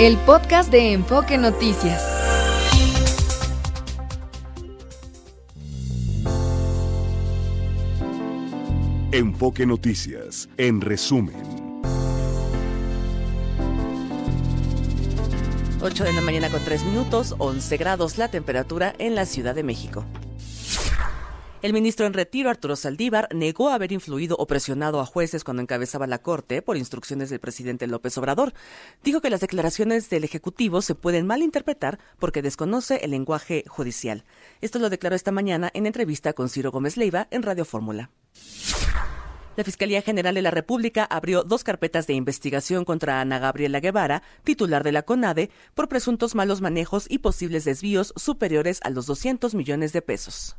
el podcast de Enfoque Noticias. Enfoque Noticias, en resumen. 8 de la mañana con 3 minutos, 11 grados la temperatura en la Ciudad de México. El ministro en retiro, Arturo Saldívar, negó haber influido o presionado a jueces cuando encabezaba la Corte por instrucciones del presidente López Obrador. Dijo que las declaraciones del Ejecutivo se pueden malinterpretar porque desconoce el lenguaje judicial. Esto lo declaró esta mañana en entrevista con Ciro Gómez Leiva en Radio Fórmula. La Fiscalía General de la República abrió dos carpetas de investigación contra Ana Gabriela Guevara, titular de la CONADE, por presuntos malos manejos y posibles desvíos superiores a los 200 millones de pesos.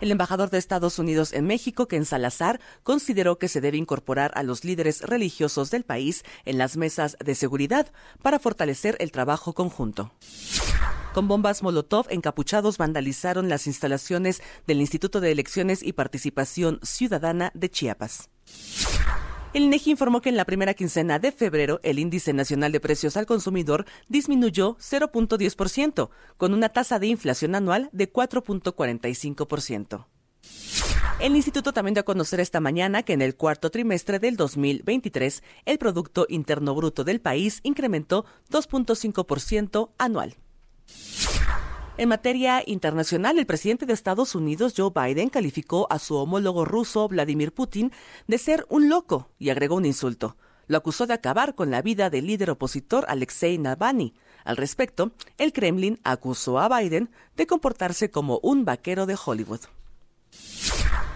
El embajador de Estados Unidos en México, Ken Salazar, consideró que se debe incorporar a los líderes religiosos del país en las mesas de seguridad para fortalecer el trabajo conjunto. Con bombas Molotov, encapuchados vandalizaron las instalaciones del Instituto de Elecciones y Participación Ciudadana de Chiapas. El INEGI informó que en la primera quincena de febrero el índice nacional de precios al consumidor disminuyó 0.10%, con una tasa de inflación anual de 4.45%. El instituto también dio a conocer esta mañana que en el cuarto trimestre del 2023 el Producto Interno Bruto del país incrementó 2.5% anual. En materia internacional, el presidente de Estados Unidos, Joe Biden, calificó a su homólogo ruso, Vladimir Putin, de ser un loco y agregó un insulto. Lo acusó de acabar con la vida del líder opositor Alexei Navalny. Al respecto, el Kremlin acusó a Biden de comportarse como un vaquero de Hollywood.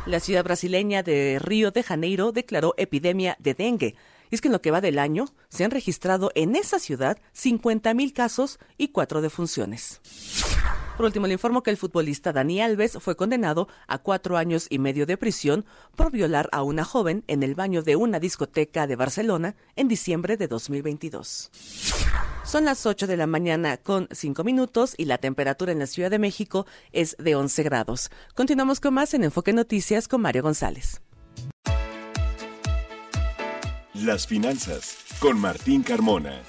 La ciudad brasileña de Río de Janeiro declaró epidemia de dengue. Y es que en lo que va del año se han registrado en esa ciudad 50.000 casos y cuatro defunciones. Por último, le informo que el futbolista Dani Alves fue condenado a cuatro años y medio de prisión por violar a una joven en el baño de una discoteca de Barcelona en diciembre de 2022. Son las 8 de la mañana con 5 minutos y la temperatura en la Ciudad de México es de 11 grados. Continuamos con más en Enfoque Noticias con Mario González. Las finanzas con Martín Carmona.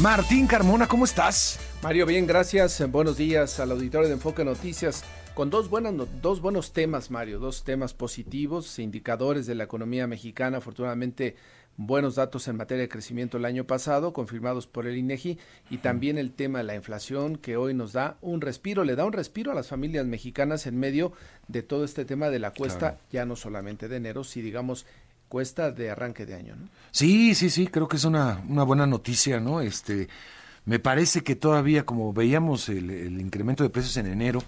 Martín Carmona, ¿cómo estás? Mario, bien, gracias. Buenos días al auditorio de Enfoque Noticias. Con dos, buenas, dos buenos temas, Mario, dos temas positivos, indicadores de la economía mexicana, afortunadamente buenos datos en materia de crecimiento el año pasado, confirmados por el INEGI, y también el tema de la inflación, que hoy nos da un respiro, le da un respiro a las familias mexicanas en medio de todo este tema de la cuesta, ya no solamente de enero, si digamos cuesta de arranque de año, ¿no? Sí, sí, sí, creo que es una, una buena noticia, ¿no? Este, me parece que todavía, como veíamos el, incremento de precios en enero,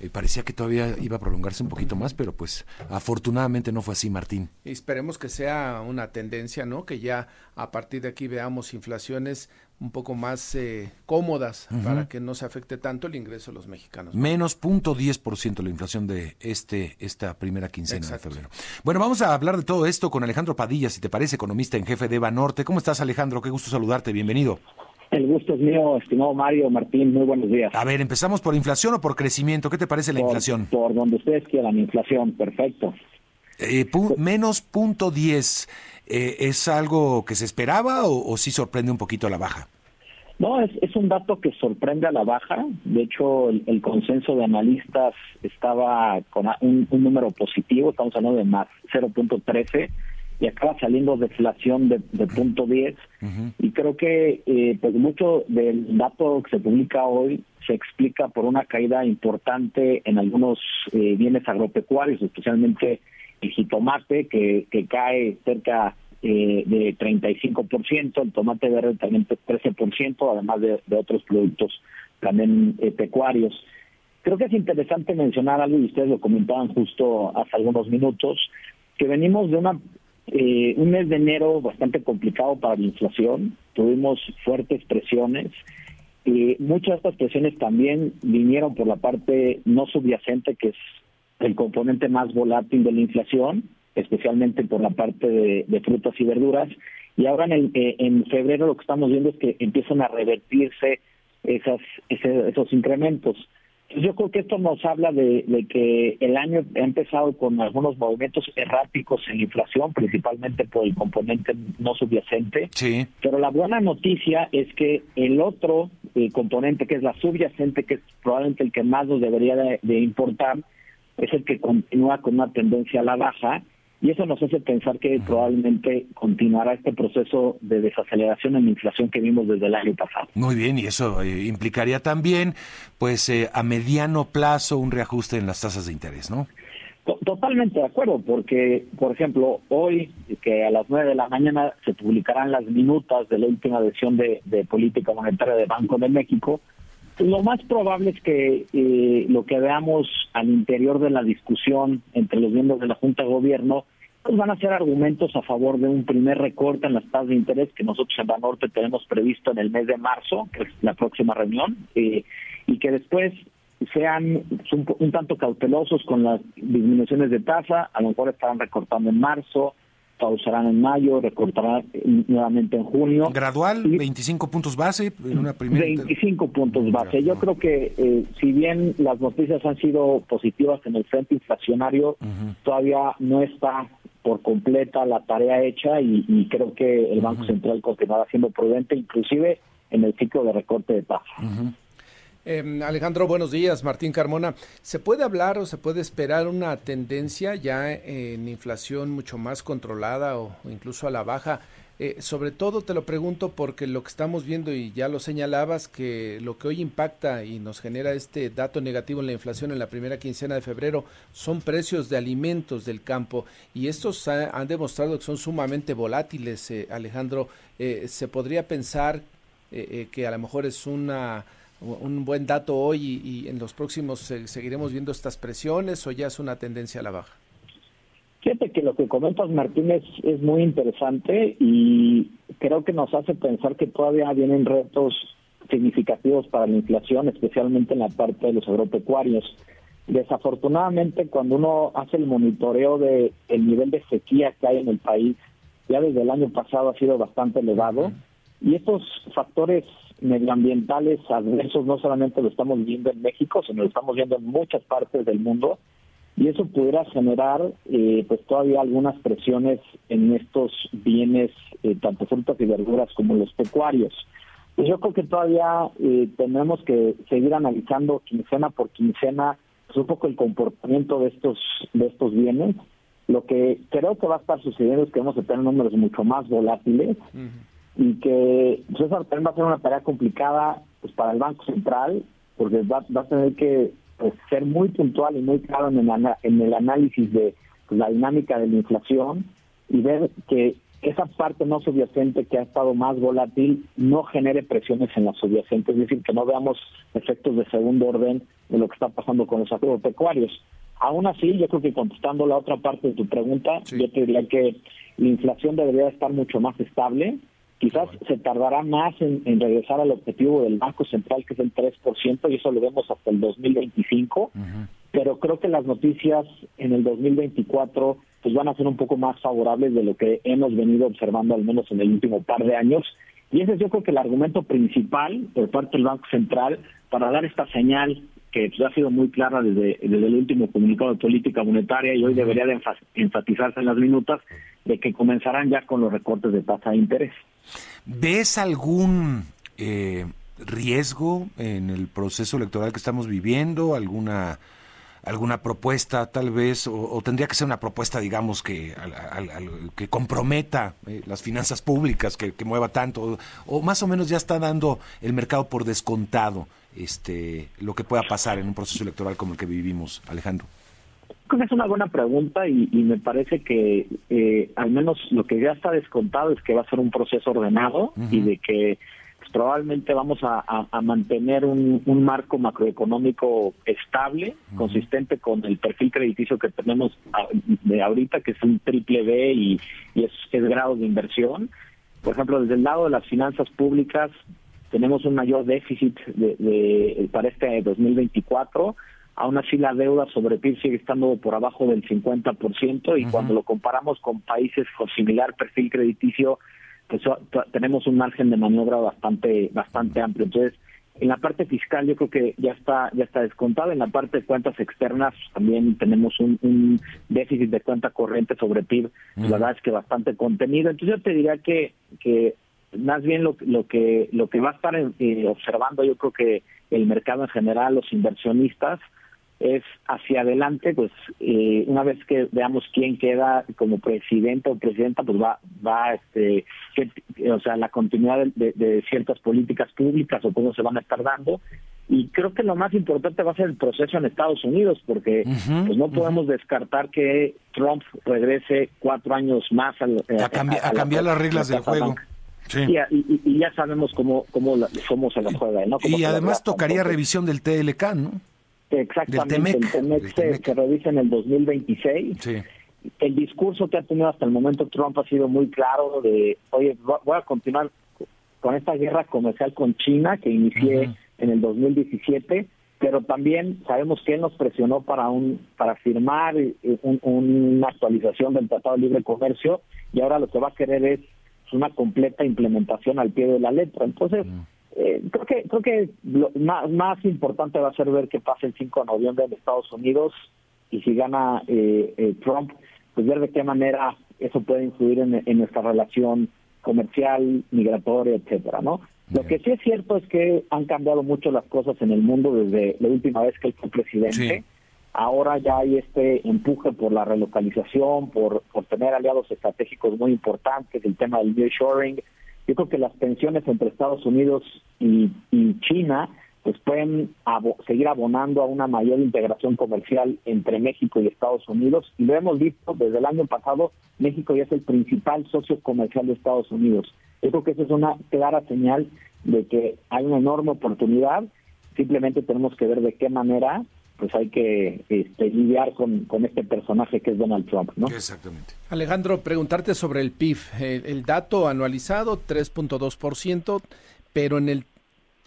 eh, parecía que todavía iba a prolongarse un poquito más, pero pues afortunadamente no fue así, Martín. Y esperemos que sea una tendencia, ¿no? Que ya a partir de aquí veamos inflaciones un poco más eh, cómodas para que no se afecte tanto el ingreso de los mexicanos. Menos punto ciento la inflación de este esta primera quincena de febrero. Bueno, vamos a hablar de todo esto con Alejandro Padilla, si te parece, economista en jefe de Banorte. ¿Cómo estás, Alejandro? Qué gusto saludarte, bienvenido. El gusto es mío, estimado Mario Martín, muy buenos días. A ver, ¿empezamos por inflación o por crecimiento? ¿Qué te parece la inflación? Por donde ustedes quieran, inflación, perfecto. Eh, menos punto 10, eh, ¿es algo que se esperaba o, sí sorprende un poquito a la baja? No, es, es un dato que sorprende a la baja. De hecho, el, consenso de analistas estaba con un, un número positivo, estamos hablando de más 0.13 y acaba saliendo deflación de, de punto 10. Y creo que eh, pues mucho del dato que se publica hoy se explica por una caída importante en algunos eh, bienes agropecuarios, especialmente el jitomate, que, que cae cerca eh, de 35%, el tomate verde también 13%, además de, otros productos también eh, pecuarios. Creo que es interesante mencionar algo, y ustedes lo comentaban justo hace algunos minutos, que venimos de una eh, un mes de enero bastante complicado para la inflación, tuvimos fuertes presiones y muchas de estas presiones también vinieron por la parte no subyacente, que es el componente más volátil de la inflación, especialmente por la parte de, frutas y verduras. Y ahora en, eh, en febrero lo que estamos viendo es que empiezan a revertirse esas, esos incrementos. Yo creo que esto nos habla de, que el año ha empezado con algunos movimientos erráticos en la inflación, principalmente por el componente no subyacente. Sí. Pero la buena noticia es que el otro eh, componente, que es la subyacente, que es probablemente el que más nos debería de importar, es el que continúa con una tendencia a la baja y eso nos hace pensar que probablemente continuará este proceso de desaceleración en la inflación que vimos desde el año pasado. Muy bien, y eso eh, implicaría también, pues, eh, a mediano plazo un reajuste en las tasas de interés, ¿no? Totalmente de acuerdo, porque, por ejemplo, hoy, que a las nueve de la mañana se publicarán las minutas de la última decisión de, de política monetaria del Banco de México, lo más probable es que eh, lo que veamos al interior de la discusión entre los miembros de la Junta de Gobierno pues van a ser argumentos a favor de un primer recorte en las tasas de interés que nosotros en Banorte tenemos previsto en el mes de marzo, que es la próxima reunión, eh, y que después sean un, tanto cautelosos con las disminuciones de tasa, a lo mejor estarán recortando en marzo, pausarán en mayo, recortarán nuevamente en junio. ¿Gradual? ¿25 puntos base en una primera? 25 puntos base. Yo creo que eh, si bien las noticias han sido positivas en el frente inflacionario, todavía no está por completa la tarea hecha y, creo que el Banco Central continuará siendo prudente, inclusive en el ciclo de recorte de tasa. Em, Alejandro, buenos días. Martín Carmona. ¿Se puede hablar o se puede esperar una tendencia ya en inflación mucho más controlada o, incluso a la baja? Eh, sobre todo te lo pregunto porque lo que estamos viendo y ya lo señalabas, que lo que hoy impacta y nos genera este dato negativo en la inflación en la primera quincena de febrero son precios de alimentos del campo y estos han demostrado que son sumamente volátiles, eh, Alejandro. Eh, ¿Se podría pensar que a lo mejor es una un buen dato hoy y, en los próximos seguiremos viendo estas presiones o ya es una tendencia a la baja? Fíjate que lo que comentas, Martínez, es muy interesante y creo que nos hace pensar que todavía vienen retos significativos para la inflación, especialmente en la parte de los agropecuarios. Desafortunadamente, cuando uno hace el monitoreo de el nivel de sequía que hay en el país, ya desde el año pasado ha sido bastante elevado, y estos factores medioambientales adversos no solamente lo estamos viendo en México, sino lo estamos viendo en muchas partes del mundo y eso pudiera generar eh, pues todavía algunas presiones en estos bienes, eh, tanto frutas y verduras como los pecuarios. Pues yo creo que todavía eh, tenemos que seguir analizando quincena por quincena pues un poco el comportamiento de estos de estos bienes. Lo que creo que va a estar sucediendo es que vamos a tener números mucho más volátiles y que pues, eso también va a ser una tarea complicada pues para el Banco Central porque va, a tener que pues, ser muy puntual y muy claro en el, en el análisis de pues, la dinámica de la inflación y ver que esa parte no subyacente que ha estado más volátil no genere presiones en la subyacente, es decir, que no veamos efectos de segundo orden de lo que está pasando con los agropecuarios. Aún así, yo creo que contestando la otra parte de tu pregunta, yo te diría que la inflación debería estar mucho más estable, Quizás se tardará más en, regresar al objetivo del Banco Central, que es el 3%, y eso lo vemos hasta el 2025, pero creo que las noticias en el 2024 pues van a ser un poco más favorables de lo que hemos venido observando al menos en el último par de años. Y ese es yo creo que el argumento principal por parte del Banco Central para dar esta señal que pues, ha sido muy clara desde, desde el último comunicado de política monetaria y hoy debería de enfatizarse en las minutas de que comenzarán ya con los recortes de tasa de interés. ¿Ves algún eh, riesgo en el proceso electoral que estamos viviendo? ¿Alguna alguna propuesta tal vez, o, tendría que ser una propuesta, digamos, que, que comprometa eh, las finanzas públicas, que, mueva tanto, o, más o menos ya está dando el mercado por descontado este lo que pueda pasar en un proceso electoral como el que vivimos, Alejandro? Creo que es una buena pregunta y, me parece que eh, al menos lo que ya está descontado es que va a ser un proceso ordenado y de que pues, probablemente vamos a, mantener un, marco macroeconómico estable, consistente con el perfil crediticio que tenemos de ahorita, que es un triple B y, es, es grado de inversión. Por ejemplo, desde el lado de las finanzas públicas, tenemos un mayor déficit de, para este 2024. Aún así, la deuda sobre PIB sigue estando por abajo del 50% y cuando lo comparamos con países con similar perfil crediticio, pues tenemos un margen de maniobra bastante bastante amplio. Entonces, En la parte fiscal yo creo que ya está ya está descontado. En la parte de cuentas externas también tenemos un, déficit de cuenta corriente sobre PIB, la verdad es que bastante contenido. Entonces yo te diría que que más bien lo, lo que lo que va a estar eh, observando yo creo que el mercado en general, los inversionistas, es hacia adelante, pues eh, una vez que veamos quién queda como presidente o presidenta, pues va, va este, o sea, la continuidad de, ciertas políticas públicas o cómo se van a estar dando. Y creo que lo más importante va a ser el proceso en Estados Unidos, porque pues no podemos descartar que Trump regrese cuatro años más a, a, cambiar las reglas del juego. Y, ya sabemos cómo, cómo, cómo se la juega. ¿no? y además tocaría revisión del TLK, ¿no? Exactamente, el TEMEC se, revisa en el 2026. El discurso que ha tenido hasta el momento Trump ha sido muy claro de, oye, voy a continuar con esta guerra comercial con China que inicié en el 2017, pero también sabemos que él nos presionó para un para firmar eh, una actualización del Tratado de Libre Comercio y ahora lo que va a querer es una completa implementación al pie de la letra. Entonces, eh, creo que creo que lo más, más, importante va a ser ver qué pasa el 5 de noviembre en Estados Unidos y si gana eh, eh, Trump, pues ver de qué manera eso puede influir en, en nuestra relación comercial, migratoria, etcétera, ¿no? Lo que sí es cierto es que han cambiado mucho las cosas en el mundo desde la última vez que él fue presidente. Ahora ya hay este empuje por la relocalización, por, por tener aliados estratégicos muy importantes, el tema del nearshoring, yo creo que las tensiones entre Estados Unidos y, China pues pueden seguir abonando a una mayor integración comercial entre México y Estados Unidos. Y lo hemos visto desde el año pasado, México ya es el principal socio comercial de Estados Unidos. Yo creo que eso es una clara señal de que hay una enorme oportunidad. Simplemente tenemos que ver de qué manera pues hay que este, lidiar con, este personaje que es Donald Trump, ¿no? Exactamente. Alejandro, preguntarte sobre el PIB. El, dato anualizado, 3.2%, pero en el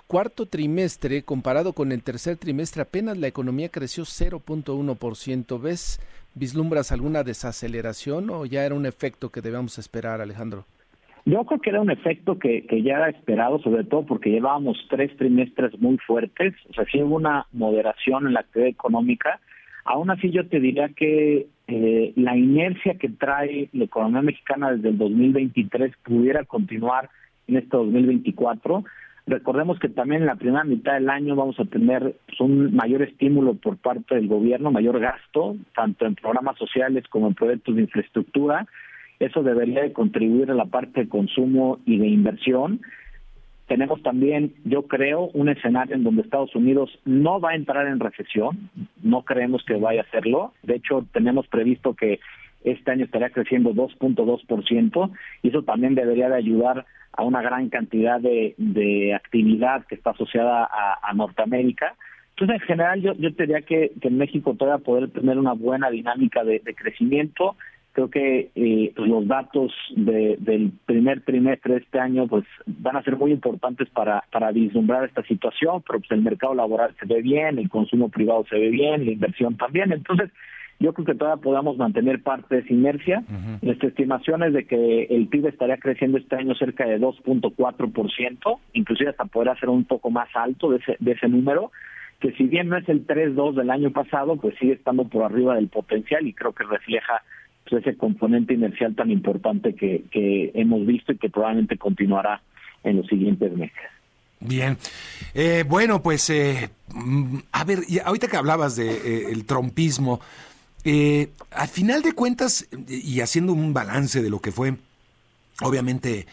cuarto trimestre, comparado con el tercer trimestre, apenas la economía creció 0.1%. ¿Ves, vislumbras alguna desaceleración o ya era un efecto que debemos esperar, Alejandro? Yo creo que era un efecto que, que ya era esperado, sobre todo porque llevábamos tres trimestres muy fuertes, o sea, sí hubo una moderación en la actividad económica. Aún así, yo te diría que eh, la inercia que trae la economía mexicana desde el 2023 pudiera continuar en este 2024. Recordemos que también en la primera mitad del año vamos a tener pues, un mayor estímulo por parte del gobierno, mayor gasto, tanto en programas sociales como en proyectos de infraestructura. Eso debería de contribuir a la parte de consumo y de inversión. Tenemos también, yo creo, un escenario en donde Estados Unidos no va a entrar en recesión, no creemos que vaya a hacerlo. De hecho, tenemos previsto que este año estaría creciendo 2.2% y eso también debería de ayudar a una gran cantidad de, actividad que está asociada a, Norteamérica. Entonces, en general, yo, yo diría que, que en México todavía poder tener una buena dinámica de crecimiento creo que eh, los datos del primer trimestre de este año pues van a ser muy importantes para, para vislumbrar esta situación, pero pues el mercado laboral se ve bien, el consumo privado se ve bien, la inversión también. Entonces, yo creo que todavía podamos mantener parte de esa inercia. Nuestra estimación es de que el PIB estaría creciendo este año cerca de 2.4%, inclusive hasta poder ser un poco más alto de ese, de ese número que si bien no es el 3.2 del año pasado, pues sigue estando por arriba del potencial y creo que refleja pues, ese componente inercial tan importante que, hemos visto y que probablemente continuará en los siguientes meses. Bien, eh, bueno, pues eh, mm, a ver, ahorita que hablabas de eh, trompismo, al final de cuentas y haciendo un balance de lo que fue, obviamente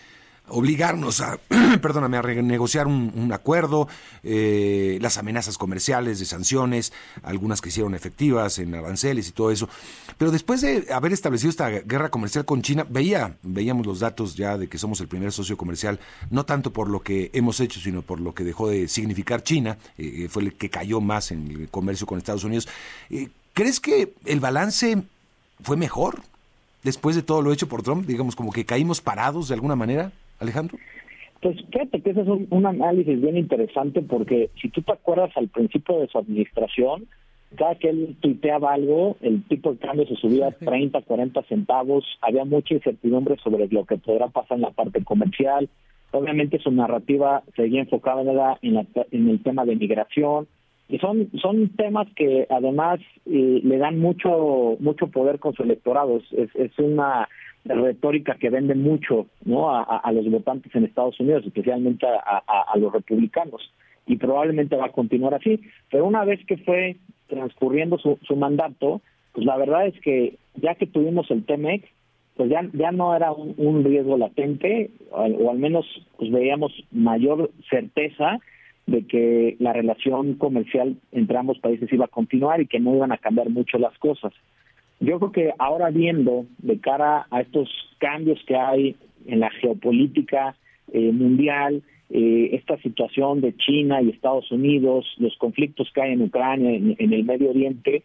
obligarnos a, perdóname, a renegociar un, acuerdo, eh, las amenazas comerciales de sanciones, algunas que hicieron efectivas en aranceles y todo eso. Pero después de haber establecido esta guerra comercial con China, veía, veíamos los datos ya de que somos el primer socio comercial, no tanto por lo que hemos hecho, sino por lo que dejó de significar China, eh, fue el que cayó más en el comercio con Estados Unidos. Eh, ¿Crees que el balance fue mejor después de todo lo hecho por Trump? Digamos, como que caímos parados de alguna manera. Alejandro? Pues fíjate que ese es un, análisis bien interesante porque si tú te acuerdas al principio de su administración, cada que él tuiteaba algo, el tipo de cambio se subía 30, 40 centavos, había mucha incertidumbre sobre lo que podrá pasar en la parte comercial, Obviamente su narrativa seguía enfocada en, en el tema de migración, y son son temas que además eh, le dan mucho mucho poder con su electorado es, es una retórica que vende mucho no a, los votantes en Estados Unidos especialmente a, los republicanos. Y probablemente va a continuar así. Pero una vez que fue transcurriendo su, su mandato pues la verdad es que ya que tuvimos el Temex pues ya ya no era un, un riesgo latente o, o al menos pues veíamos mayor certeza de que la relación comercial entre ambos países iba a continuar y que no iban a cambiar mucho las cosas. Yo creo que ahora viendo de cara a estos cambios que hay en la geopolítica eh, mundial, eh, esta situación de China y Estados Unidos, los conflictos que hay en Ucrania, en, el Medio Oriente,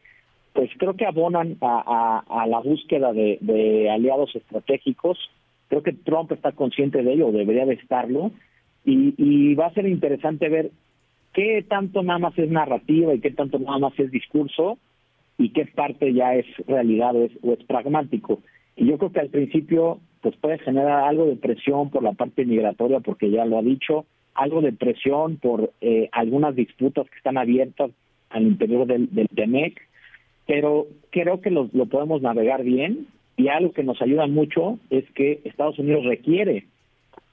pues creo que abonan a, la búsqueda de, aliados estratégicos. Creo que Trump está consciente de ello, debería de estarlo, y, va a ser interesante ver qué tanto nada más es narrativa y qué tanto nada más es discurso y qué parte ya es realidad o es, pragmático. Y yo creo que al principio pues puede generar algo de presión por la parte migratoria, porque ya lo ha dicho, algo de presión por eh, algunas disputas que están abiertas al interior del, del TEMEC, pero creo que lo, lo podemos navegar bien y algo que nos ayuda mucho es que Estados Unidos requiere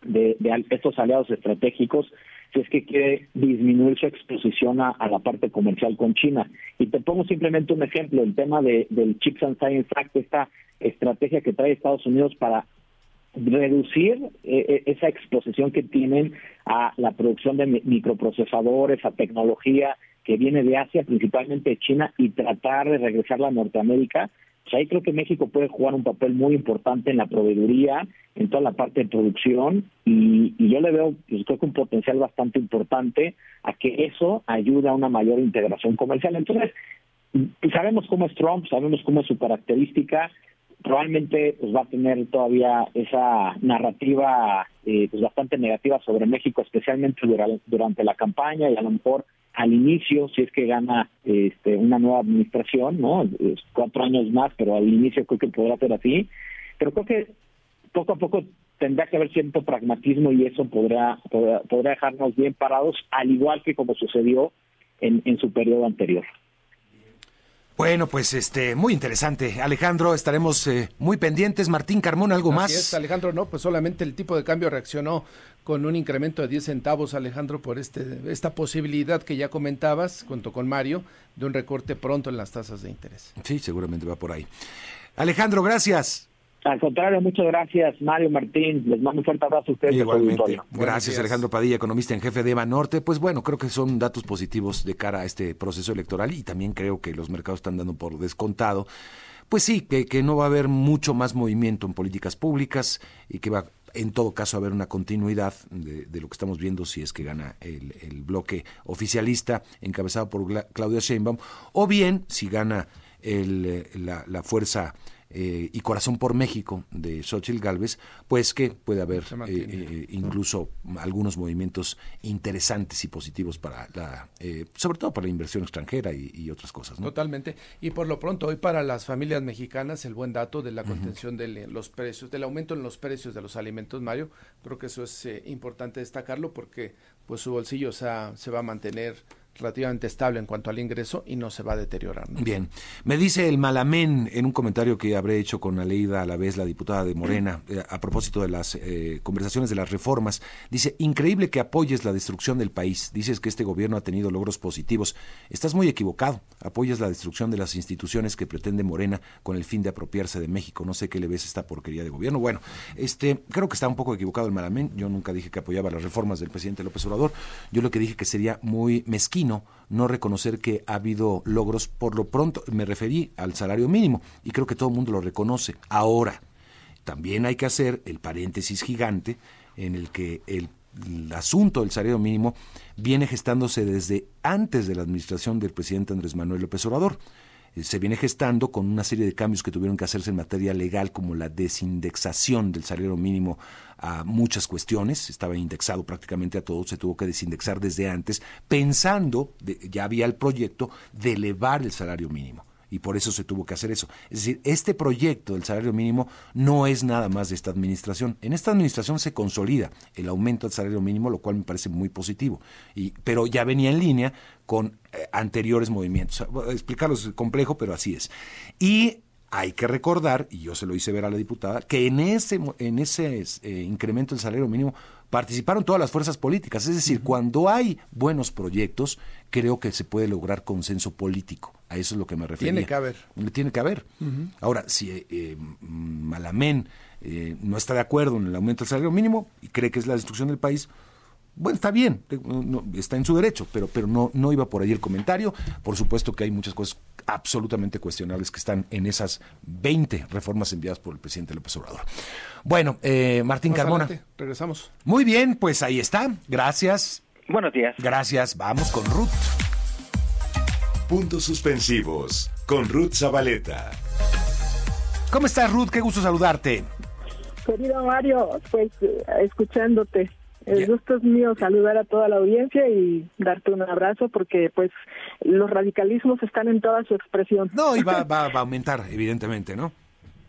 de, estos aliados estratégicos si es que quiere disminuir su exposición a, la parte comercial con China. Y te pongo simplemente un ejemplo, el tema de, del Chips and Science Act, esta estrategia que trae Estados Unidos para reducir eh, eh, esa exposición que tienen a la producción de microprocesadores, a tecnología que viene de Asia, principalmente de China, y tratar de regresarla a Norteamérica, ahí creo que México puede jugar un papel muy importante en la proveeduría, en toda la parte de producción, y, yo le veo, pues creo que un potencial bastante importante a que eso ayude a una mayor integración comercial. Entonces, pues sabemos cómo es Trump, sabemos cómo es su característica, probablemente pues va a tener todavía esa narrativa eh, pues bastante negativa sobre México, especialmente durante la campaña y a lo mejor al inicio, si es que gana este, una nueva administración, ¿no? Cuatro años más, pero al inicio creo que podrá ser así. Pero creo que poco a poco tendrá que haber cierto pragmatismo y eso podrá, podrá, dejarnos bien parados, al igual que como sucedió en, en su periodo anterior. Bueno, pues este, muy interesante. Alejandro, estaremos eh, muy pendientes. Martín Carmón, ¿algo Así más? Es, Alejandro, no, pues solamente el tipo de cambio reaccionó con un incremento de 10 centavos, Alejandro, por este, esta posibilidad que ya comentabas, junto con Mario, de un recorte pronto en las tasas de interés. Sí, seguramente va por ahí. Alejandro, gracias. Al contrario, muchas gracias, Mario Martín. Les mando un fuerte abrazo a ustedes. Igualmente. Gracias, Alejandro Padilla, economista en jefe de EVA Norte. Pues bueno, creo que son datos positivos de cara a este proceso electoral y también creo que los mercados están dando por descontado. Pues sí, que, que no va a haber mucho más movimiento en políticas públicas y que va en todo caso a haber una continuidad de, lo que estamos viendo si es que gana el, el bloque oficialista encabezado por Claudia Sheinbaum o bien si gana el, eh, la, la fuerza eh, y Corazón por México de Xochitl Galvez, pues que puede haber eh, eh, incluso algunos movimientos interesantes y positivos para la, sobre todo para la inversión extranjera y, otras cosas. Totalmente. Y por lo pronto, hoy para las familias mexicanas, el buen dato de la contención de los precios, del aumento en los precios de los alimentos, Mario, creo que eso es importante destacarlo porque pues su bolsillo se va a mantener relativamente estable en cuanto al ingreso y no se va a deteriorar. Bien, me dice el Malamén en un comentario que habré hecho con Aleida a la vez, la diputada de Morena, eh, a propósito de las eh, conversaciones de las reformas, dice, increíble que apoyes la destrucción del país, dices que este gobierno ha tenido logros positivos, estás muy equivocado, apoyas la destrucción de las instituciones que pretende Morena con el fin de apropiarse de México, no sé qué le ves esta porquería de gobierno. Bueno, este, creo que está un poco equivocado el Malamén, yo nunca dije que apoyaba las reformas del presidente López Obrador, yo lo que dije que sería muy mezquino no reconocer que ha habido logros. Por lo pronto, me referí al salario mínimo y creo que todo el mundo lo reconoce. Ahora, también hay que hacer el paréntesis gigante en el que el, asunto del salario mínimo viene gestándose desde antes de la administración del presidente Andrés Manuel López Obrador. Eh, se viene gestando con una serie de cambios que tuvieron que hacerse en materia legal, como la desindexación del salario mínimo a muchas cuestiones, estaba indexado prácticamente a todo, se tuvo que desindexar desde antes, pensando, ya había el proyecto de elevar el salario mínimo. y por eso se tuvo que hacer eso. Es decir, este proyecto del salario mínimo no es nada más de esta administración. En esta administración se consolida el aumento del salario mínimo, lo cual me parece muy positivo. Y, pero ya venía en línea con eh, anteriores movimientos. Explicarlo es complejo, pero así es. Y hay que recordar, y yo se lo hice ver a la diputada, que en ese, en ese eh, incremento del salario mínimo participaron todas las fuerzas políticas. Es decir, cuando hay buenos proyectos, creo que se puede lograr consenso político. A eso es lo que me refiero. Tiene que haber. Tiene que haber. Ahora, si eh, eh Malamén eh, no está de acuerdo en el aumento del salario mínimo y cree que es la destrucción del país, bueno, está bien, está en su derecho, pero, pero no, no iba por ahí el comentario. Por supuesto que hay muchas cosas absolutamente cuestionables que están en esas 20 reformas enviadas por el presidente López Obrador. Bueno, eh, Martín Carmona. regresamos. Muy bien, pues ahí está. Gracias. Buenos días. Gracias. Vamos con Ruth. Puntos suspensivos con Ruth Zabaleta. ¿Cómo estás, Ruth? Qué gusto saludarte. Querido Mario, pues eh, escuchándote. El gusto es mío saludar a toda la audiencia y darte un abrazo porque pues los radicalismos están en toda su expresión. No, y va, va, va a aumentar, evidentemente, ¿no?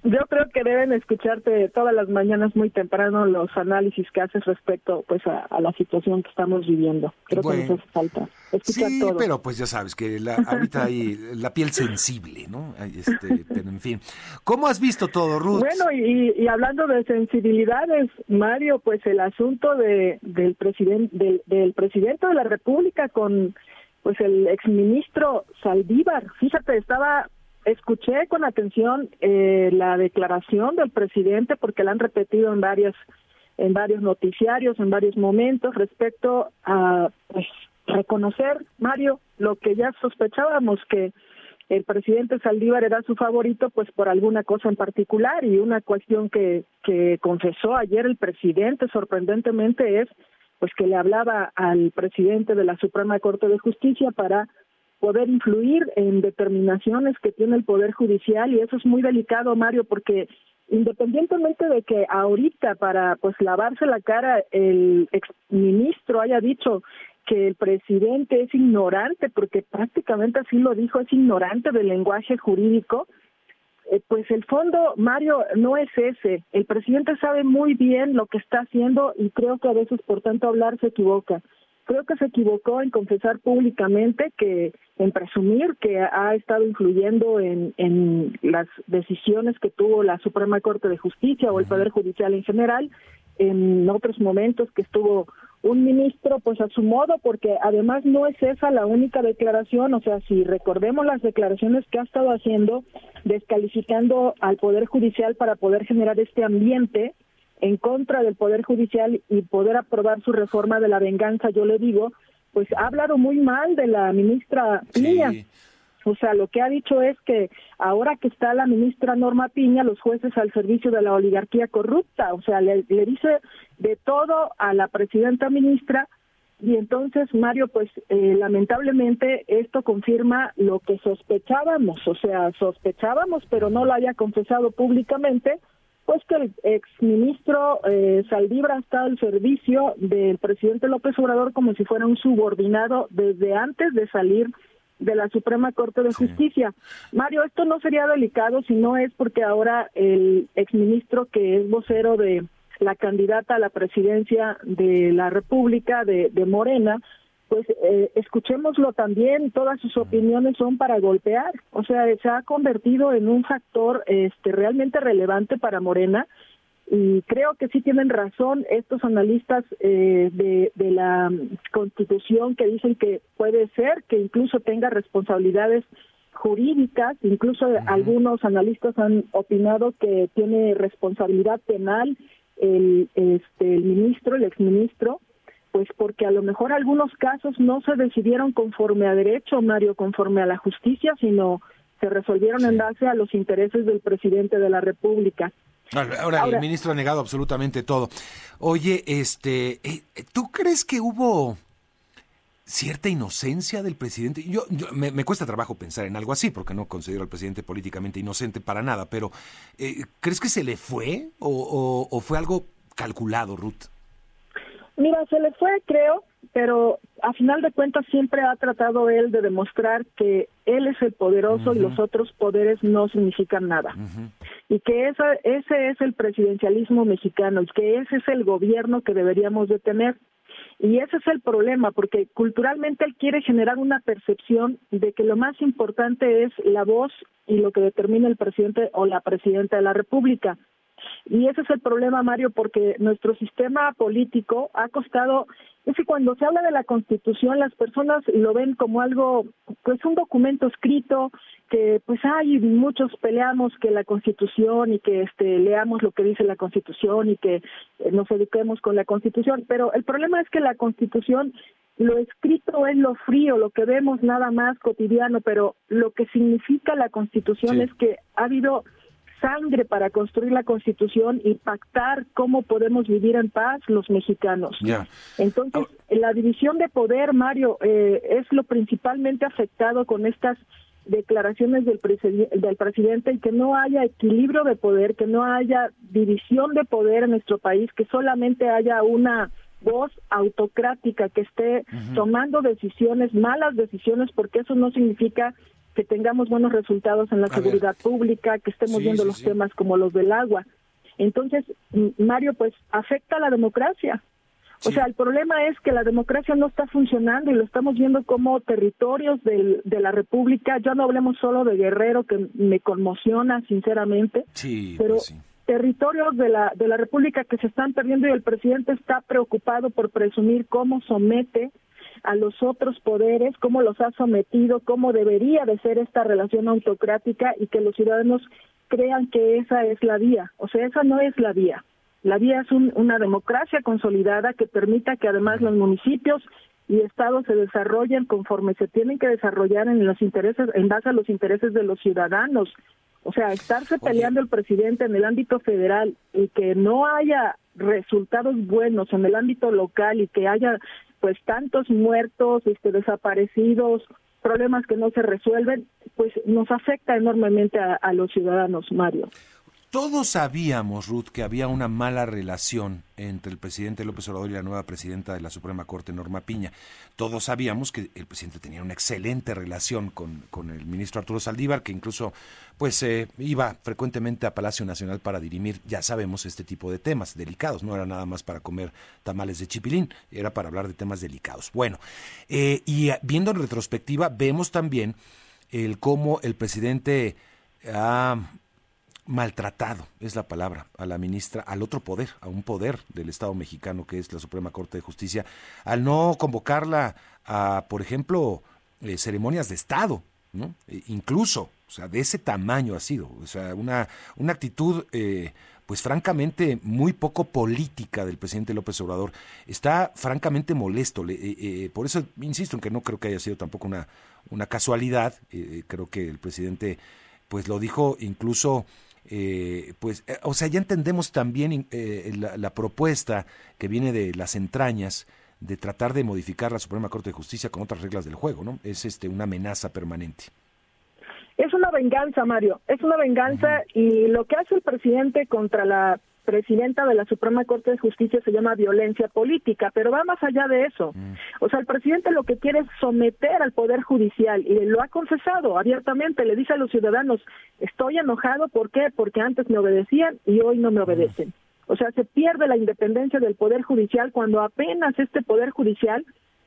Yo creo que deben escucharte todas las mañanas muy temprano los análisis que haces respecto pues a, la situación que estamos viviendo. Creo que nos hace falta escuchar sí, todo. pero pues ya sabes que la, ahorita hay la piel sensible, ¿no? Este, pero en fin. ¿Cómo has visto todo, Ruth? Bueno, y, hablando de sensibilidades, Mario, pues el asunto de, del, presidente del, del presidente de la República con pues el exministro Saldívar, fíjate, estaba escuché con atención eh, la declaración del presidente porque la han repetido en varias en varios noticiarios en varios momentos respecto a pues, reconocer Mario lo que ya sospechábamos que el presidente Saldívar era su favorito pues por alguna cosa en particular y una cuestión que que confesó ayer el presidente sorprendentemente es pues que le hablaba al presidente de la Suprema Corte de Justicia para poder influir en determinaciones que tiene el Poder Judicial y eso es muy delicado, Mario, porque independientemente de que ahorita para pues lavarse la cara el exministro haya dicho que el presidente es ignorante, porque prácticamente así lo dijo, es ignorante del lenguaje jurídico, eh, pues el fondo, Mario, no es ese. El presidente sabe muy bien lo que está haciendo y creo que a veces por tanto hablar se equivoca creo que se equivocó en confesar públicamente que, en presumir que ha estado influyendo en, en las decisiones que tuvo la Suprema Corte de Justicia o el Poder Judicial en general, en otros momentos que estuvo un ministro pues a su modo porque además no es esa la única declaración, o sea, si recordemos las declaraciones que ha estado haciendo descalificando al poder judicial para poder generar este ambiente en contra del Poder Judicial y poder aprobar su reforma de la venganza, yo le digo, pues ha hablado muy mal de la ministra Piña. O sea, lo que ha dicho es que ahora que está la ministra Norma Piña, los jueces al servicio de la oligarquía corrupta, o sea, le, le dice de todo a la presidenta ministra y entonces, Mario, pues eh, lamentablemente esto confirma lo que sospechábamos, o sea, sospechábamos, pero no lo haya confesado públicamente, pues que el exministro eh, Saldívar está al servicio del presidente López Obrador como si fuera un subordinado desde antes de salir de la Suprema Corte de Justicia. Mario, esto no sería delicado si no es porque ahora el exministro que es vocero de la candidata a la presidencia de la República de Morena, pues eh, escuchémoslo también, todas sus opiniones son para golpear, o sea, se ha convertido en un factor este realmente relevante para Morena y creo que sí tienen razón estos analistas eh, de, de la Constitución que dicen que puede ser que incluso tenga responsabilidades jurídicas, incluso algunos analistas han opinado que tiene responsabilidad penal el este el ministro, el exministro, pues porque a lo mejor algunos casos no se decidieron conforme a derecho, Mario, conforme a la justicia, sino se resolvieron en base a los intereses del presidente de la República. Ahora, el ministro ha negado absolutamente todo. Oye, este, eh, ¿tú crees que hubo cierta inocencia del presidente? Yo, me, cuesta trabajo pensar en algo así, porque no considero al presidente políticamente inocente para nada, pero eh, ¿crees que se le fue o, o fue algo calculado, Ruth? Mira, se le fue, creo, pero a final de cuentas siempre ha tratado él de demostrar que él es el poderoso y los otros poderes no significan nada. Y que esa, ese es el presidencialismo mexicano y que ese es el gobierno que deberíamos de tener. Y ese es el problema, porque culturalmente él quiere generar una percepción de que lo más importante es la voz y lo que determina el presidente o la presidenta de la República. Y ese es el problema, Mario, porque nuestro sistema político ha costado, es que cuando se habla de la Constitución, las personas lo ven como algo, pues un documento escrito, que pues hay muchos peleamos que la Constitución y que este leamos lo que dice la Constitución y que eh, nos eduquemos con la Constitución, pero el problema es que la Constitución lo escrito es lo frío, lo que vemos nada más cotidiano, pero lo que significa la Constitución es que ha habido sangre para construir la Constitución y pactar cómo podemos vivir en paz los mexicanos. Entonces, la división de poder, Mario, eh, es lo principalmente afectado con estas declaraciones del, del presidente y que no haya equilibrio de poder, que no haya división de poder en nuestro país, que solamente haya una voz autocrática que esté tomando decisiones, malas decisiones, porque eso no significa que tengamos buenos resultados en la seguridad pública, que estemos viendo los temas como los del agua. Entonces, Mario, pues afecta a la democracia. O sea, el problema es que la democracia no está funcionando y lo estamos viendo como territorios del, de la República. Ya no hablemos solo de Guerrero, que me conmociona sinceramente, sí, pero pues territorios de la, de la República que se están perdiendo y el presidente está preocupado por presumir cómo somete a los otros poderes, cómo los ha sometido, cómo debería de ser esta relación autocrática y que los ciudadanos crean que esa es la vía. O sea, esa no es la vía. La vía es una democracia consolidada que permita que además los municipios y estados se desarrollen conforme se tienen que desarrollar en los intereses, en base a los intereses de los ciudadanos. O sea, estarse peleando el presidente en el ámbito federal y que no haya resultados buenos en el ámbito local y que haya pues tantos muertos, este, desaparecidos, problemas que no se resuelven, pues nos afecta enormemente a, a los ciudadanos, Mario. Todos sabíamos, Ruth, que había una mala relación entre el presidente López Obrador y la nueva presidenta de la Suprema Corte, Norma Piña. Todos sabíamos que el presidente tenía una excelente relación con, con el ministro Arturo Saldívar, que incluso pues eh, iba frecuentemente a Palacio Nacional para dirimir, ya sabemos, este tipo de temas delicados. No era nada más para comer tamales de chipilín, era para hablar de temas delicados. Bueno, eh, y viendo en retrospectiva, vemos también el cómo el presidente ha maltratado, es la palabra, a la ministra, al otro poder, a un poder del Estado mexicano que es la Suprema Corte de Justicia, al no convocarla a, por ejemplo, eh, ceremonias de Estado, ¿no? E incluso, o sea, de ese tamaño ha sido, o sea, una, una actitud, eh, pues francamente, muy poco política del presidente López Obrador. Está francamente molesto, eh, por eso insisto en que no creo que haya sido tampoco una, una casualidad, creo que el presidente, pues lo dijo incluso eh, pues, eh, o sea, ya entendemos también eh, la, propuesta que viene de las entrañas de tratar de modificar la Suprema Corte de Justicia con otras reglas del juego, ¿no? Es este una amenaza permanente. Es una venganza, Mario, es una venganza y lo que hace el presidente contra la presidenta de la Suprema Corte de Justicia se llama violencia política, pero va más allá de eso. Mm. O sea, el presidente lo que quiere es someter al Poder Judicial y lo ha confesado abiertamente, le dice a los ciudadanos, estoy enojado, ¿por qué? Porque antes me obedecían y hoy no me obedecen. O sea, se pierde la independencia del Poder Judicial cuando apenas este Poder Judicial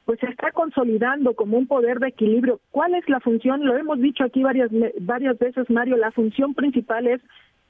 pues se está consolidando como un poder de equilibrio. ¿Cuál es la función? Lo hemos dicho aquí varias varias veces, Mario, la función principal es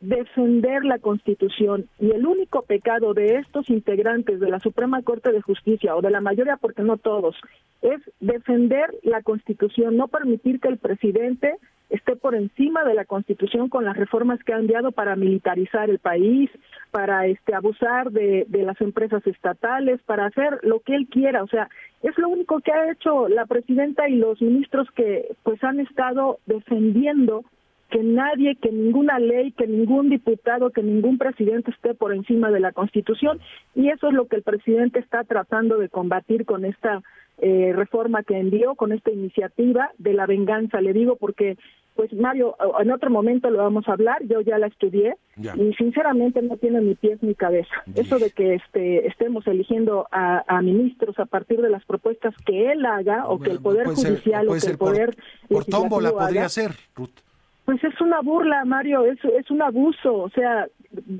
defender la Constitución. Y el único pecado de estos integrantes de la Suprema Corte de Justicia o de la mayoría, porque no todos, es defender la Constitución, no permitir que el presidente esté por encima de la Constitución con las reformas que ha enviado para militarizar el país, para este abusar de, de las empresas estatales, para hacer lo que él quiera, o sea, es lo único que ha hecho la presidenta y los ministros que pues han estado defendiendo que nadie, que ninguna ley, que ningún diputado, que ningún presidente esté por encima de la Constitución. Y eso es lo que el presidente está tratando de combatir con esta eh, reforma que envió, con esta iniciativa de la venganza, le digo porque pues Mario, en otro momento lo vamos a hablar, yo ya la estudié y sinceramente no tiene ni pies ni cabeza. Eso de que este, estemos eligiendo a, ministros a partir de las propuestas que él haga o que el Poder Judicial o que el Poder... Por, tómbola podría ser, Ruth. Pues es una burla, Mario, es, un abuso. O sea,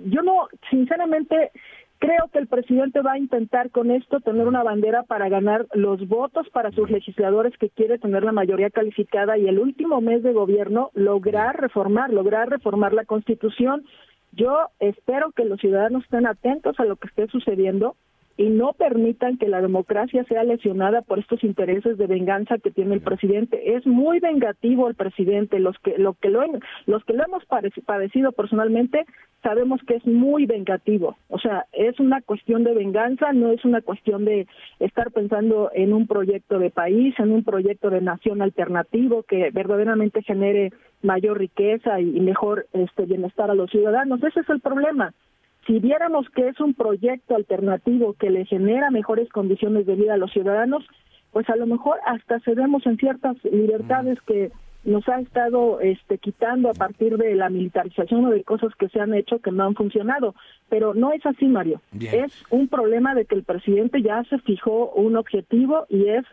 yo no, sinceramente, Creo que el presidente va a intentar con esto tener una bandera para ganar los votos para sus legisladores que quiere tener la mayoría calificada y el último mes de gobierno lograr reformar, lograr reformar la Constitución. Yo espero que los ciudadanos estén atentos a lo que esté sucediendo y no permitan que la democracia sea lesionada por estos intereses de venganza que tiene el presidente. Es muy vengativo el presidente. Los que lo que lo los que lo hemos padecido personalmente sabemos que es muy vengativo. O sea, es una cuestión de venganza, no es una cuestión de estar pensando en un proyecto de país, en un proyecto de nación alternativo que verdaderamente genere mayor riqueza y mejor este bienestar a los ciudadanos. Ese es el problema si viéramos que es un proyecto alternativo que le genera mejores condiciones de vida a los ciudadanos, pues a lo mejor hasta cedemos en ciertas libertades que nos ha estado este, quitando a partir de la militarización o de cosas que se han hecho que no han funcionado. Pero no es así, Mario. Es un problema de que el presidente ya se fijó un objetivo y es,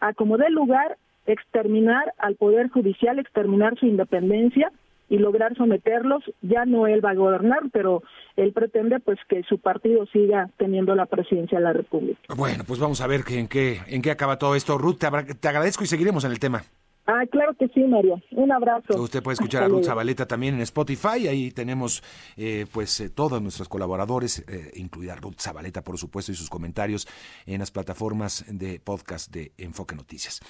a como dé lugar, exterminar al Poder Judicial, exterminar su independencia y lograr someterlos. Ya no él va a gobernar, pero él pretende pues que su partido siga teniendo la presidencia de la República. Bueno, pues vamos a ver en qué en qué acaba todo esto. Ruth, te agradezco y seguiremos en el tema. Ah, claro que sí, Mario. Un abrazo. Usted puede escuchar a Ruth Zabaleta también en Spotify. Ahí tenemos eh, pues eh, todos nuestros colaboradores, eh, incluida Ruth Zabaleta, por supuesto, y sus comentarios en las plataformas de podcast de Enfoque Noticias.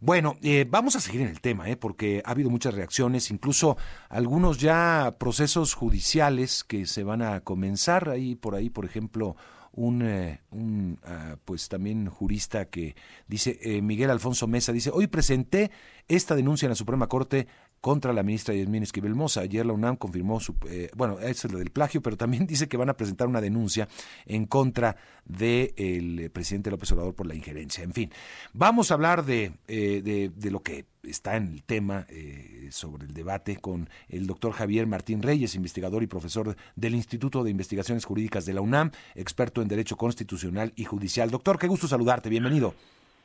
Bueno, eh, vamos a seguir en el tema, porque ha habido muchas reacciones, incluso algunos ya procesos judiciales que se van a comenzar. Ahí por ahí, por ejemplo, un, eh, un ah, pues también jurista que dice, eh, Miguel Alfonso Mesa, dice, hoy presenté esta denuncia en la Suprema Corte contra la ministra Yasmín Esquivel Moza. Ayer la UNAM confirmó, su, eh, bueno, es lo del plagio, pero también dice que van a presentar una denuncia en contra del presidente López Obrador por la injerencia. En fin, vamos a hablar de, de, de lo que está en el tema eh, sobre el debate con el doctor Javier Martín Reyes, investigador y profesor del Instituto de Investigaciones Jurídicas de la UNAM, experto en Derecho Constitucional y Judicial. Doctor, qué gusto saludarte, bienvenido.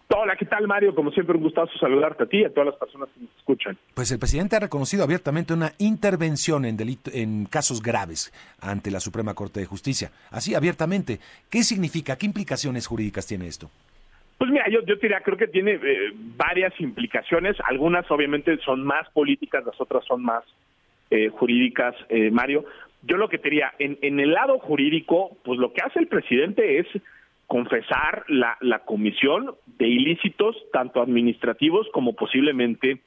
Hola, ¿qué tal Mario? Como siempre, un gustazo saludarte a ti y a todas las personas que nos escuchan. Pues el presidente ha reconocido abiertamente una intervención en, delito, en casos graves ante la Suprema Corte de Justicia. Así, abiertamente. ¿Qué significa? ¿Qué implicaciones jurídicas tiene esto? Pues mira, yo, yo diría, creo que tiene eh, varias implicaciones. Algunas obviamente son más políticas, las otras son más eh, jurídicas, eh, Mario. Yo lo que diría, en, en el lado jurídico, pues lo que hace el presidente es confesar la, la comisión de ilícitos, tanto administrativos como posiblemente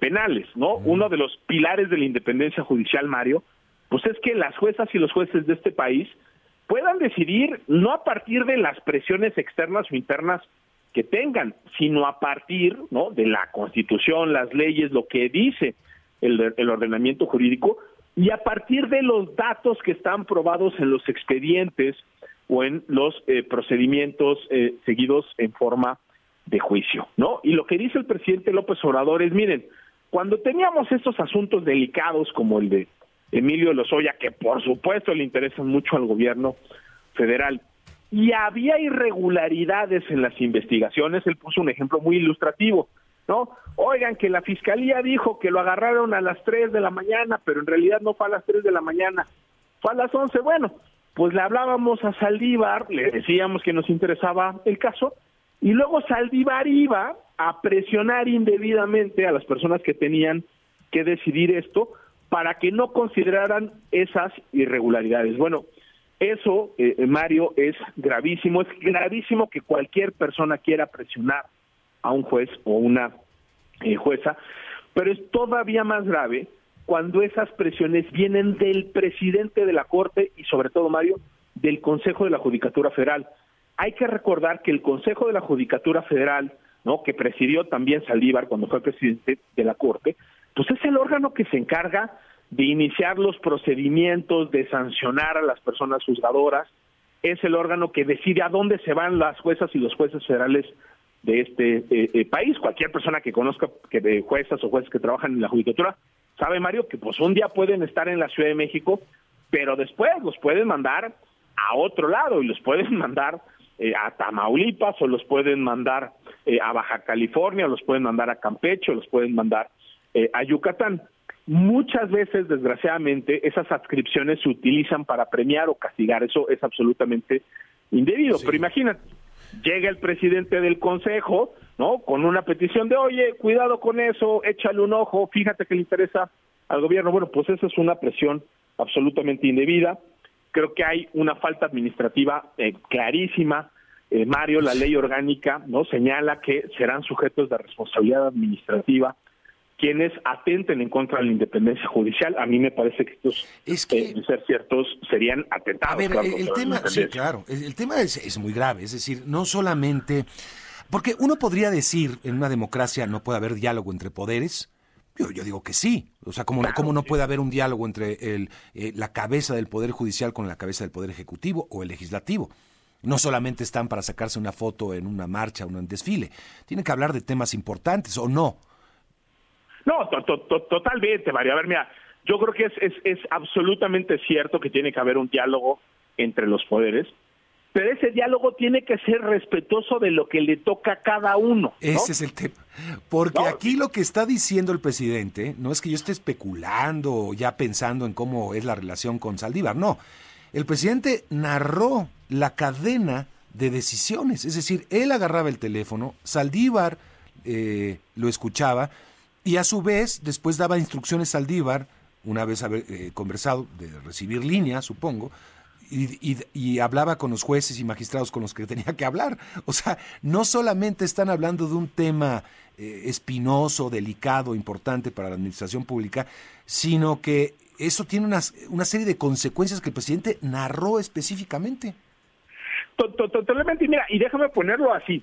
penales, ¿no? Uno de los pilares de la independencia judicial, Mario, pues es que las juezas y los jueces de este país puedan decidir no a partir de las presiones externas o internas que tengan, sino a partir ¿no? de la Constitución, las leyes, lo que dice el, el ordenamiento jurídico, y a partir de los datos que están probados en los expedientes o en los eh, procedimientos eh, seguidos en forma de juicio, ¿no? Y lo que dice el presidente López Obrador es, miren, cuando teníamos estos asuntos delicados como el de Emilio Lozoya, que por supuesto le interesan mucho al gobierno federal. Y había irregularidades en las investigaciones, él puso un ejemplo muy ilustrativo, ¿no? Oigan, que la fiscalía dijo que lo agarraron a las 3 de la mañana, pero en realidad no fue a las 3 de la mañana, fue a las 11. Bueno, pues le hablábamos a Saldívar, le decíamos que nos interesaba el caso, y luego Saldívar iba a presionar indebidamente a las personas que tenían que decidir esto, para que no consideraran esas irregularidades. Bueno, eso, eh, Mario, es gravísimo. Es gravísimo que cualquier persona quiera presionar a un juez o una eh, jueza, pero es todavía más grave cuando esas presiones vienen del presidente de la Corte y sobre todo, Mario, del Consejo de la Judicatura Federal. Hay que recordar que el Consejo de la Judicatura Federal, ¿no? que presidió también Saldívar cuando fue presidente de la Corte, pues es el órgano que se encarga de iniciar los procedimientos, de sancionar a las personas juzgadoras, es el órgano que decide a dónde se van las juezas y los jueces federales de este eh, eh, país. Cualquier persona que conozca que de juezas o jueces que trabajan en la judicatura sabe, Mario, que pues un día pueden estar en la Ciudad de México, pero después los pueden mandar a otro lado y los pueden mandar eh, a Tamaulipas o los pueden mandar a Baja California, o los pueden mandar a Campeche, o los pueden mandar a Yucatán. Muchas veces, desgraciadamente, esas adscripciones se utilizan para premiar o castigar. Eso es absolutamente indebido. Pero imagínate, llega el presidente del consejo, ¿no? Con una petición de, oye, cuidado con eso, échale un ojo, fíjate que le interesa al gobierno. Bueno, pues esa es una presión absolutamente indebida. Creo que hay una falta administrativa eh, clarísima. Eh, Mario, la ley orgánica, ¿no? Señala que serán sujetos de responsabilidad administrativa quienes atenten en contra de la independencia judicial. A mí me parece que estos, es que, eh, ser ciertos, serían atentados. A ver, el, tema, sí, claro, el, tema es, es, muy grave, es decir, no solamente... Porque uno podría decir, en una democracia no puede haber diálogo entre poderes, yo, yo digo que sí, o sea, ¿cómo, no puede haber un diálogo entre el, eh, la cabeza del Poder Judicial con la cabeza del Poder Ejecutivo o el Legislativo? No solamente están para sacarse una foto en una marcha o en un desfile, tienen que hablar de temas importantes o no. No, totalmente, María. A ver, mira, yo creo que es, es, es absolutamente cierto que tiene que haber un diálogo entre los poderes, pero ese diálogo tiene que ser respetuoso de lo que le toca a cada uno. Ese es el tema. Porque aquí lo que está diciendo el presidente no es que yo esté especulando o ya pensando en cómo es la relación con Saldívar, no. El presidente narró la cadena de decisiones, es decir, él agarraba el teléfono, Saldívar eh, lo escuchaba, y a su vez después daba instrucciones al Díbar, una vez haber eh, conversado, de recibir línea, supongo, y, hablaba con los jueces y magistrados con los que tenía que hablar. O sea, no solamente están hablando de un tema eh, espinoso, delicado, importante para la administración pública, sino que eso tiene una, una serie de consecuencias que el presidente narró específicamente. Totalmente, y mira, y déjame ponerlo así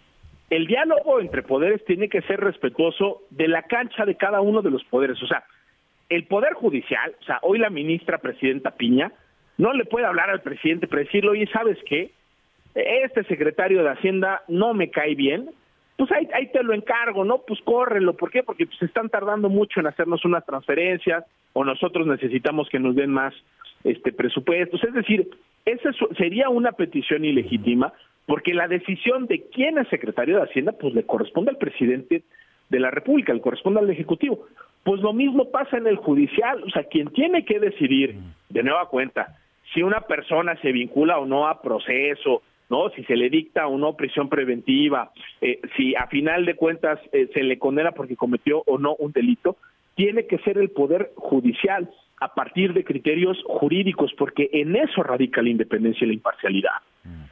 el diálogo entre poderes tiene que ser respetuoso de la cancha de cada uno de los poderes. O sea, el Poder Judicial, o sea, hoy la ministra presidenta Piña, no le puede hablar al presidente para decirle, oye, ¿sabes qué? Este secretario de Hacienda no me cae bien, pues ahí, te lo encargo, ¿no? Pues córrelo, ¿por qué? Porque pues están tardando mucho en hacernos unas transferencias o nosotros necesitamos que nos den más este presupuestos. Es decir, esa sería una petición ilegítima porque la decisión de quién es secretario de Hacienda, pues le corresponde al presidente de la República, le corresponde al Ejecutivo. Pues lo mismo pasa en el judicial, o sea, quien tiene que decidir de nueva cuenta si una persona se vincula o no a proceso, ¿no? Si se le dicta o no prisión preventiva, eh, si a final de cuentas eh, se le condena porque cometió o no un delito, tiene que ser el Poder Judicial a partir de criterios jurídicos, porque en eso radica la independencia y la imparcialidad,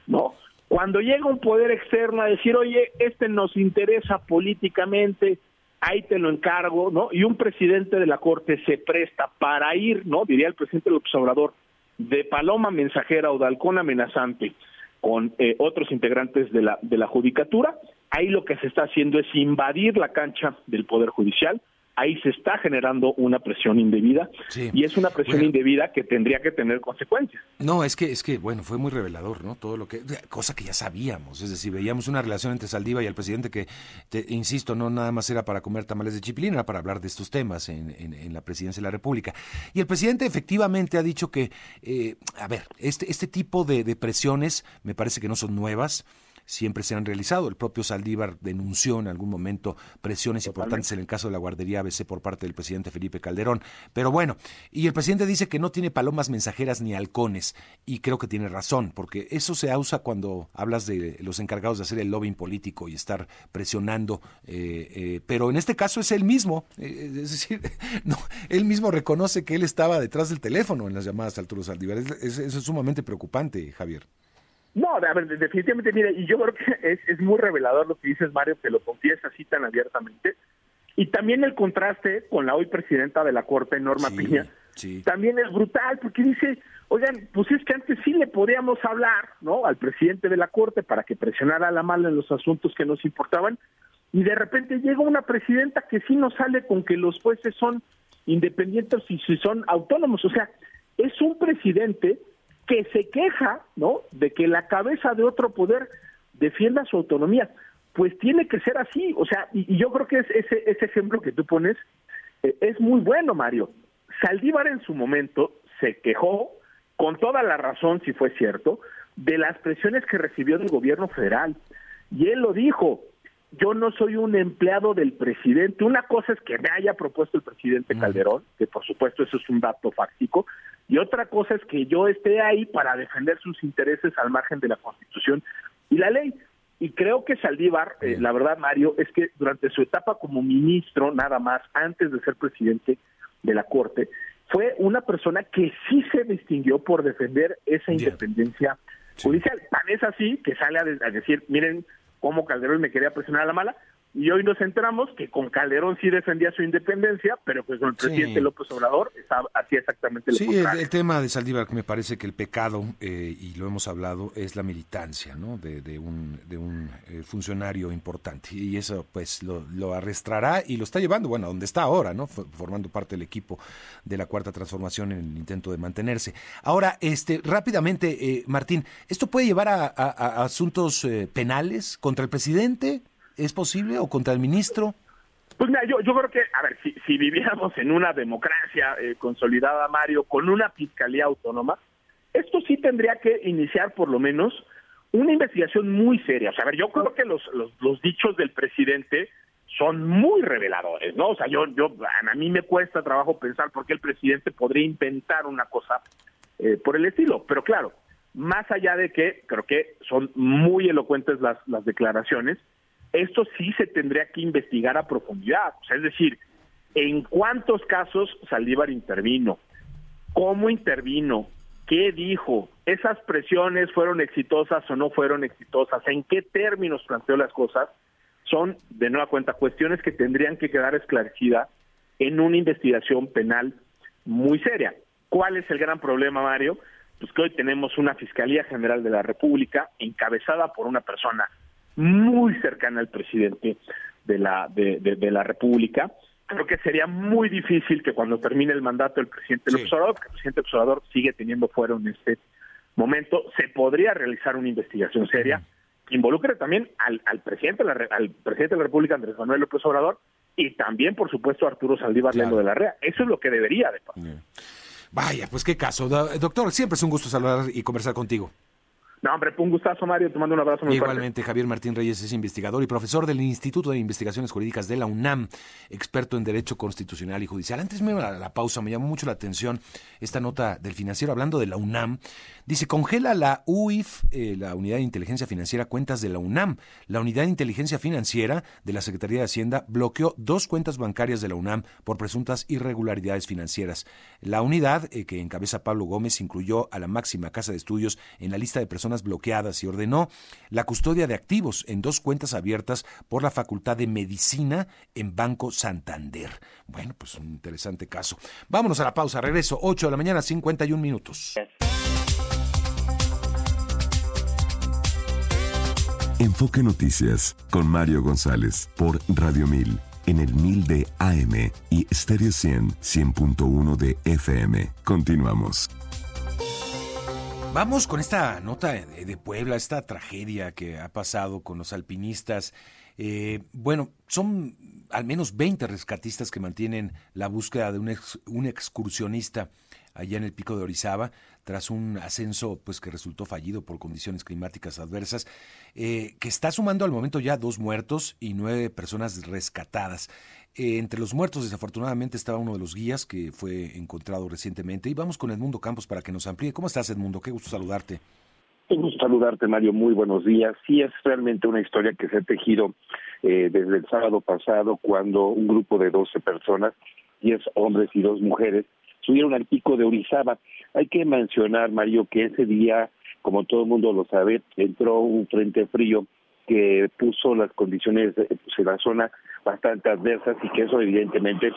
¿no? Cuando llega un poder externo a decir, oye, este nos interesa políticamente, ahí te lo encargo, ¿no? Y un presidente de la Corte se presta para ir, ¿no? Diría el presidente del observador, de paloma mensajera o de halcón amenazante con eh, otros integrantes de la, de la judicatura, ahí lo que se está haciendo es invadir la cancha del Poder Judicial, ahí se está generando una presión indebida y es una presión indebida que tendría que tener consecuencias. No, es que es que bueno, fue muy revelador, ¿no? Todo lo que cosa que ya sabíamos, es decir, veíamos una relación entre Saldiva y el presidente que te, insisto, no nada más era para comer tamales de chipilín, era para hablar de estos temas en, en, la presidencia de la República. Y el presidente efectivamente ha dicho que eh, a ver, este este tipo de, de presiones me parece que no son nuevas siempre se han realizado. El propio Saldívar denunció en algún momento presiones importantes en el caso de la guardería ABC por parte del presidente Felipe Calderón. Pero bueno, y el presidente dice que no tiene palomas mensajeras ni halcones, y creo que tiene razón, porque eso se usa cuando hablas de los encargados de hacer el lobbying político y estar presionando, eh, eh, pero en este caso es él mismo, eh, es decir, no, él mismo reconoce que él estaba detrás del teléfono en las llamadas a Arturo Saldívar. eso es sumamente preocupante, Javier. No, a ver, definitivamente, mire, y yo creo que es, es muy revelador lo que dices, Mario, que lo confiesa así tan abiertamente. Y también el contraste con la hoy presidenta de la Corte, Norma Piña, también es brutal, porque dice, oigan, pues es que antes sí le podíamos hablar, ¿no? Al presidente de la Corte para que presionara a la mala en los asuntos que nos importaban, y de repente llega una presidenta que sí nos sale con que los jueces son independientes y si son autónomos. O sea, es un presidente que se queja, ¿no? De que la cabeza de otro poder defienda su autonomía. pues tiene que ser así. O sea, y, yo creo que es ese, ese ejemplo que tú pones eh, es muy bueno, Mario. Saldívar en su momento se quejó, con toda la razón, si fue cierto, de las presiones que recibió del gobierno federal. Y él lo dijo, yo no soy un empleado del presidente. Una cosa es que me haya propuesto el presidente Calderón, que por supuesto eso es un dato fáctico, y otra cosa es que yo esté ahí para defender sus intereses al margen de la Constitución y la ley. Y creo que Saldívar, eh, la verdad, Mario, es que durante su etapa como ministro, nada más, antes de ser presidente de la Corte, fue una persona que sí se distinguió por defender esa independencia judicial. Tan es así que sale a, a decir, miren cómo Calderón me quería presionar a la mala, y hoy nos enteramos que con Calderón sí defendía su independencia, pero pues con el presidente López Obrador hacía exactamente lo sí, contrario. Sí, el, tema de Saldívar me parece que el pecado, eh, y lo hemos hablado, es la militancia ¿no? de, un, de un eh, funcionario importante. Y eso pues lo, lo, arrastrará y lo está llevando, bueno, a donde está ahora, ¿no? formando parte del equipo de la Cuarta Transformación en el intento de mantenerse. Ahora, este rápidamente, eh, Martín, ¿esto puede llevar a, a asuntos penales contra el presidente? ¿Es posible o contra el ministro? Pues mira, yo, yo creo que, a ver, si, si viviéramos en una democracia eh, consolidada, Mario, con una fiscalía autónoma, esto sí tendría que iniciar por lo menos una investigación muy seria. O sea, a ver, yo creo que los, los, los dichos del presidente son muy reveladores, ¿no? O sea, yo, yo, a mí me cuesta trabajo pensar por qué el presidente podría inventar una cosa eh, por el estilo. Pero claro, más allá de que creo que son muy elocuentes las, las declaraciones, esto sí se tendría que investigar a profundidad. es decir, en cuántos casos Saldívar intervino, cómo intervino, qué dijo, esas presiones fueron exitosas o no fueron exitosas, en qué términos planteó las cosas, son, de nueva cuenta, cuestiones que tendrían que quedar esclarecidas en una investigación penal muy seria. ¿Cuál es el gran problema, Mario? Pues que hoy tenemos una Fiscalía General de la República encabezada por una persona muy cercana al presidente de la, de, de, la República. Creo que sería muy difícil que cuando termine el mandato del presidente López Obrador, porque el presidente López Obrador sigue teniendo fuero en este momento, se podría realizar una investigación seria que involucre también al, al presidente de la, al presidente de la República, Andrés Manuel López Obrador, y también, por supuesto, Arturo Saldívar claro. de la Rea. Eso es lo que debería de pasar. Vaya, pues qué caso. Doctor, siempre es un gusto saludar y conversar contigo. No, hombre, un gustazo, Mario. Te mando un abrazo Igualmente, Javier Martín Reyes es investigador y profesor del Instituto de Investigaciones Jurídicas de la UNAM, experto en Derecho Constitucional y Judicial. Antes me la, la pausa, me llamó mucho la atención esta nota del financiero hablando de la UNAM. Dice, congela la UIF, eh, la Unidad de Inteligencia Financiera, cuentas de la UNAM. La Unidad de Inteligencia Financiera de la Secretaría de Hacienda bloqueó dos cuentas bancarias de la UNAM por presuntas irregularidades financieras. La unidad, eh, que encabeza Pablo Gómez, incluyó a la máxima casa de estudios en la lista de personas bloqueadas y ordenó la custodia de activos en dos cuentas abiertas por la Facultad de Medicina en Banco Santander. Bueno, pues un interesante caso. Vámonos a la pausa. Regreso, 8 de la mañana, 51 minutos. Enfoque Noticias con Mario González por Radio 1000 en el 1000 de AM y Stereo 100 100.1 de FM. Continuamos. Vamos con esta nota de Puebla, esta tragedia que ha pasado con los alpinistas. Eh, bueno, son al menos 20 rescatistas que mantienen la búsqueda de un, excursionista allá en el pico de Orizaba, tras un ascenso pues que resultó fallido por condiciones climáticas adversas, eh, que está sumando al momento ya dos muertos y nueve personas rescatadas. Eh, entre los muertos, desafortunadamente, estaba uno de los guías que fue encontrado recientemente. Y vamos con Edmundo Campos para que nos amplíe. ¿Cómo estás, Edmundo? Qué gusto saludarte. Qué gusto saludarte, Mario. Muy buenos días. Sí, es realmente una historia que se ha tejido eh, desde el sábado pasado, cuando un grupo de 12 personas, 10 hombres y dos mujeres, subieron al pico de Orizaba. Hay que mencionar, Mario, que ese día, como todo el mundo lo sabe, entró un frente frío que puso las condiciones pues, en la zona bastante adversas y que eso evidentemente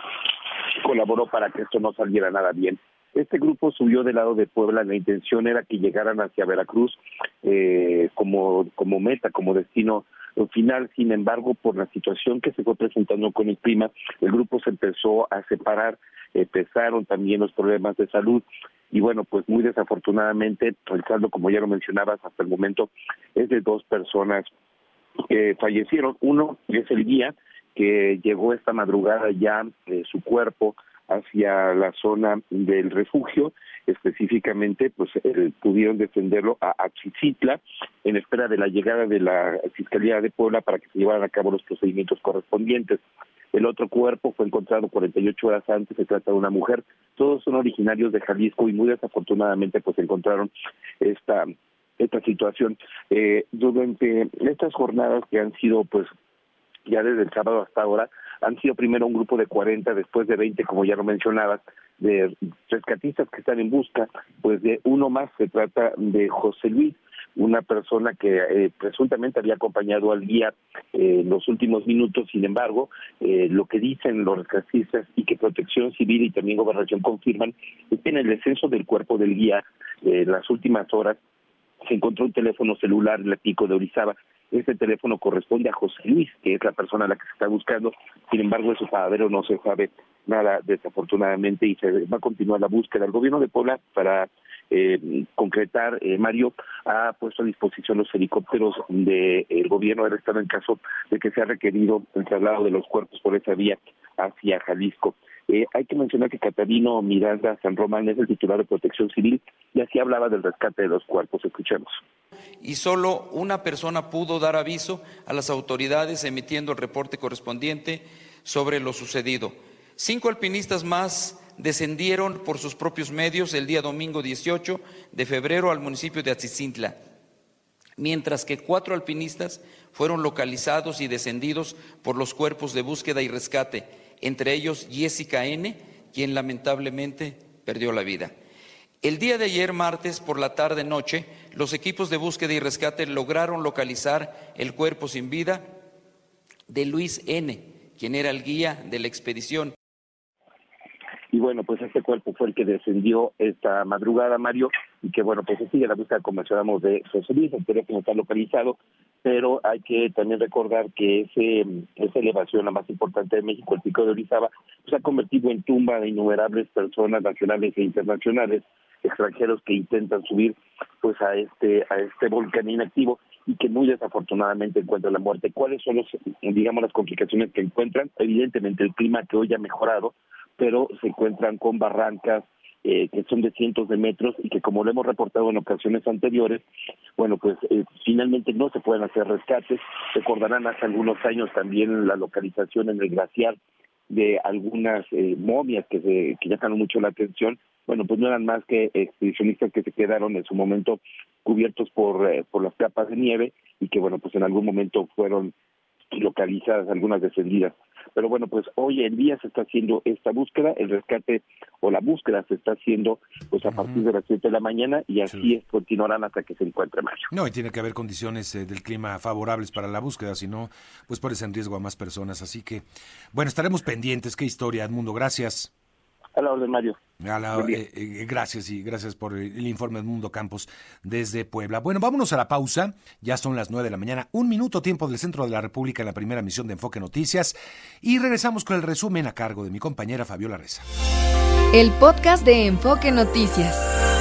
colaboró para que esto no saliera nada bien. Este grupo subió del lado de Puebla, la intención era que llegaran hacia Veracruz eh, como, como meta, como destino final. Sin embargo, por la situación que se fue presentando con el clima, el grupo se empezó a separar, empezaron también los problemas de salud y bueno, pues muy desafortunadamente el saldo, como ya lo mencionabas hasta el momento, es de dos personas que fallecieron. Uno es el guía que llegó esta madrugada ya su cuerpo hacia la zona del refugio, específicamente pues eh, pudieron defenderlo a Achicitla en espera de la llegada de la Fiscalía de Puebla para que se llevaran a cabo los procedimientos correspondientes. El otro cuerpo fue encontrado 48 horas antes, se trata de una mujer. Todos son originarios de Jalisco y muy desafortunadamente pues encontraron esta esta situación. Eh, durante estas jornadas que han sido pues ya desde el sábado hasta ahora, han sido primero un grupo de 40, después de 20, como ya lo mencionabas, de rescatistas que están en busca, pues de uno más, se trata de José Luis, una persona que eh, presuntamente había acompañado al guía eh, en los últimos minutos, sin embargo, eh, lo que dicen los rescatistas y que Protección Civil y también Gobernación confirman es que en el descenso del cuerpo del guía en las últimas horas se encontró un teléfono celular en el pico de Orizaba este teléfono corresponde a José Luis, que es la persona a la que se está buscando. Sin embargo, de su paradero no se sabe nada, desafortunadamente, y se va a continuar la búsqueda. El gobierno de Puebla, para eh, concretar, eh, Mario, ha puesto a disposición los helicópteros del gobierno del Estado en caso de que sea requerido el traslado de los cuerpos por esa vía hacia Jalisco. Eh, hay que mencionar que Catarino Miranda San Román es el titular de Protección Civil y así hablaba del rescate de los cuerpos. Escuchemos. Y solo una persona pudo dar aviso a las autoridades emitiendo el reporte correspondiente sobre lo sucedido. Cinco alpinistas más descendieron por sus propios medios el día domingo 18 de febrero al municipio de Atzicintla, mientras que cuatro alpinistas fueron localizados y descendidos por los cuerpos de búsqueda y rescate entre ellos Jessica N., quien lamentablemente perdió la vida. El día de ayer, martes, por la tarde-noche, los equipos de búsqueda y rescate lograron localizar el cuerpo sin vida de Luis N., quien era el guía de la expedición. Y bueno, pues este cuerpo fue el que descendió esta madrugada, Mario, y que bueno, pues se sigue la búsqueda, como mencionamos, de José Luis, el teléfono está localizado, pero hay que también recordar que ese, esa elevación, la más importante de México, el pico de Orizaba, se ha convertido en tumba de innumerables personas nacionales e internacionales, extranjeros que intentan subir pues a este a este volcán inactivo y que muy desafortunadamente encuentran la muerte. ¿Cuáles son los digamos las complicaciones que encuentran? Evidentemente el clima que hoy ha mejorado, pero se encuentran con barrancas, eh, que son de cientos de metros y que como lo hemos reportado en ocasiones anteriores, bueno, pues eh, finalmente no se pueden hacer rescates. Recordarán hace algunos años también la localización en el glaciar de algunas eh, momias que, se, que llamaron mucho la atención. Bueno, pues no eran más que expedicionistas que se quedaron en su momento cubiertos por, por las capas de nieve y que, bueno, pues en algún momento fueron localizadas algunas descendidas. Pero bueno, pues hoy en día se está haciendo esta búsqueda, el rescate o la búsqueda se está haciendo pues a partir de las 7 de la mañana y así es, continuarán hasta que se encuentre mayo. No, y tiene que haber condiciones eh, del clima favorables para la búsqueda, si no, pues pones en riesgo a más personas. Así que, bueno, estaremos pendientes. Qué historia, Edmundo. Gracias. A la orden, Mario. Eh, eh, gracias y gracias por el informe de Mundo Campos desde Puebla. Bueno, vámonos a la pausa. Ya son las nueve de la mañana, un minuto tiempo del centro de la República en la primera emisión de Enfoque Noticias y regresamos con el resumen a cargo de mi compañera Fabiola Reza. El podcast de Enfoque Noticias.